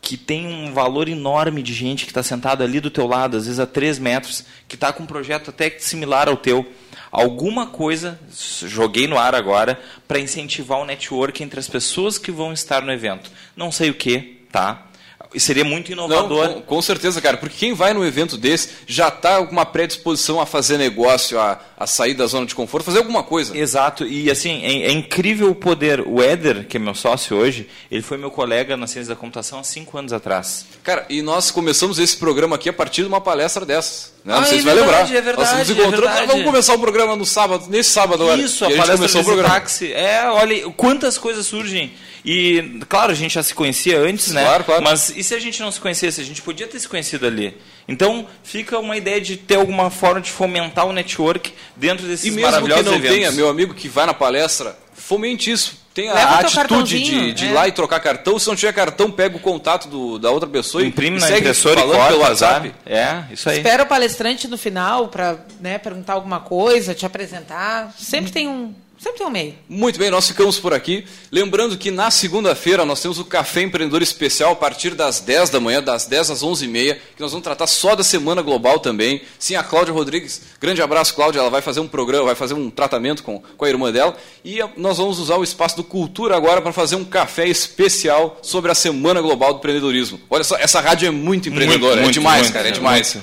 Que tem um valor enorme de gente que está sentado ali do teu lado, às vezes a 3 metros, que está com um projeto até similar ao teu. Alguma coisa, joguei no ar agora, para incentivar o network entre as pessoas que vão estar no evento. Não sei o que, tá? E seria muito Não, inovador. com, com certeza, cara, porque quem vai num evento desse já está com uma predisposição a fazer negócio, a, a sair da zona de conforto, fazer alguma coisa. Exato, e assim, é, é incrível o poder. O Éder, que é meu sócio hoje, ele foi meu colega na ciência da computação há cinco anos atrás. Cara, e nós começamos esse programa aqui a partir de uma palestra dessas. Né? Não Ah, sei é se vai verdade, lembrar. é verdade, nós nos é encontramos. verdade. vamos começar o programa no sábado, nesse sábado agora. Isso, a gente palestra começou o do programa. táxi. É, olha, quantas coisas surgem. E, claro, a gente já se conhecia antes, né? Claro, claro. Mas e se a gente não se conhecesse? A gente podia ter se conhecido ali. Então, fica uma ideia de ter alguma forma de fomentar o network dentro desses E mesmo que maravilhosos não eventos. tenha, meu amigo que vai na palestra, fomente isso. Tenha Leva a atitude de, de ir é. lá e trocar cartão. Se não tiver cartão, pega o contato do- da outra pessoa Imprime e na segue impressora e falando corta pelo. WhatsApp. É, isso aí. Espera o palestrante no final para né, perguntar alguma coisa, te apresentar. Sempre tem um, sempre tem um meio. Muito bem, nós ficamos por aqui. Lembrando que na segunda-feira nós temos o Café Empreendedor Especial a partir das 10 da manhã, das 10 às 11h30, que nós vamos tratar só da Semana Global também. Sim, a Cláudia Rodrigues, grande abraço, Cláudia, ela vai fazer um programa, vai fazer um tratamento com, com a irmã dela. E nós vamos usar o espaço do Cultura agora para fazer um café especial sobre a Semana Global do Empreendedorismo. Olha só, essa rádio é muito empreendedora, é muito, demais, muito, cara, é é demais.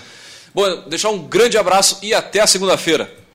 Bom, deixar um grande abraço e até a segunda-feira.